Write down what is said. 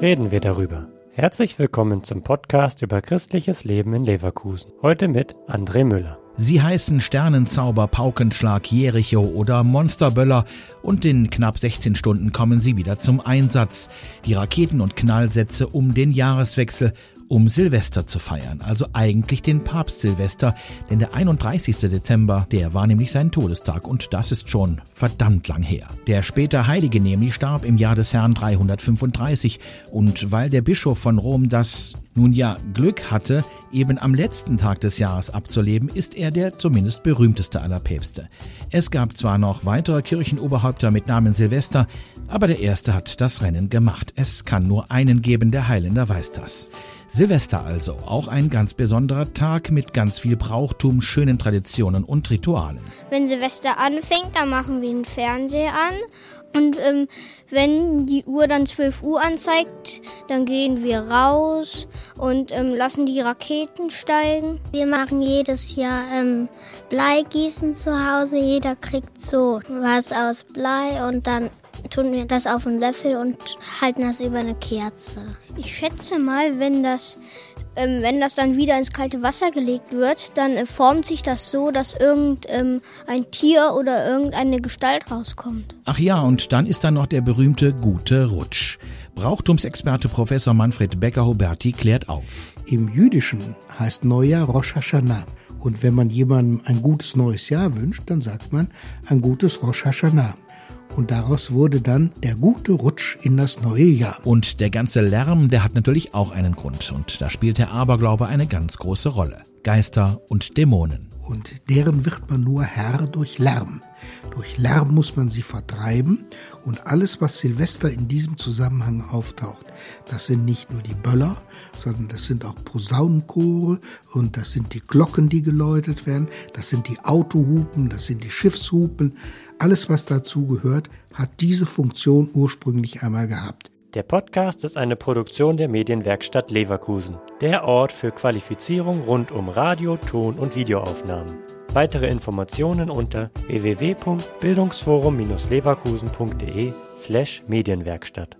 reden wir darüber. Herzlich willkommen zum Podcast über christliches Leben in Leverkusen. Heute mit André Müller. Sie heißen Sternenzauber, Paukenschlag, Jericho oder Monsterböller und in knapp 16 Stunden kommen sie wieder zum Einsatz. Die Raketen und Knallsätze um den Jahreswechsel um Silvester zu feiern, also eigentlich den Papst Silvester, denn der 31. Dezember, der war nämlich sein Todestag und das ist schon verdammt lang her. Der später Heilige nämlich starb im Jahr des Herrn 335 und weil der Bischof von Rom das nun ja Glück hatte, eben am letzten Tag des Jahres abzuleben, ist er der zumindest berühmteste aller Päpste. Es gab zwar noch weitere Kirchenoberhäupter mit Namen Silvester, aber der erste hat das Rennen gemacht. Es kann nur einen geben, der Heiländer weiß das. Silvester also, auch ein ganz besonderer Tag mit ganz viel Brauchtum, schönen Traditionen und Ritualen. Wenn Silvester anfängt, dann machen wir den Fernseher an und ähm, wenn die Uhr dann 12 Uhr anzeigt, dann gehen wir raus und ähm, lassen die Raketen steigen. Wir machen jedes Jahr ähm, Bleigießen zu Hause. Jeder kriegt so was aus Blei und dann tun wir das auf einen Löffel und halten das über eine Kerze. Ich schätze mal, wenn das, ähm, wenn das dann wieder ins kalte Wasser gelegt wird, dann äh, formt sich das so, dass irgendein ähm, Tier oder irgendeine Gestalt rauskommt. Ach ja, und dann ist da noch der berühmte gute Rutsch. Brauchtumsexperte Professor Manfred Becker-Huberti klärt auf. Im Jüdischen heißt Neujahr Rosh Hashanah. Und wenn man jemandem ein gutes neues Jahr wünscht, dann sagt man ein gutes Rosh Hashanah und daraus wurde dann der gute Rutsch in das neue Jahr. Und der ganze Lärm, der hat natürlich auch einen Grund und da spielt der Aberglaube eine ganz große Rolle. Geister und Dämonen. Und deren wird man nur Herr durch Lärm. Durch Lärm muss man sie vertreiben und alles, was Silvester in diesem Zusammenhang auftaucht, das sind nicht nur die Böller, sondern das sind auch Posaunenchore und das sind die Glocken, die geläutet werden, das sind die Autohupen, das sind die Schiffshupen, alles, was dazu gehört, hat diese Funktion ursprünglich einmal gehabt. Der Podcast ist eine Produktion der Medienwerkstatt Leverkusen, der Ort für Qualifizierung rund um Radio, Ton und Videoaufnahmen. Weitere Informationen unter www.bildungsforum-leverkusen.de slash Medienwerkstatt.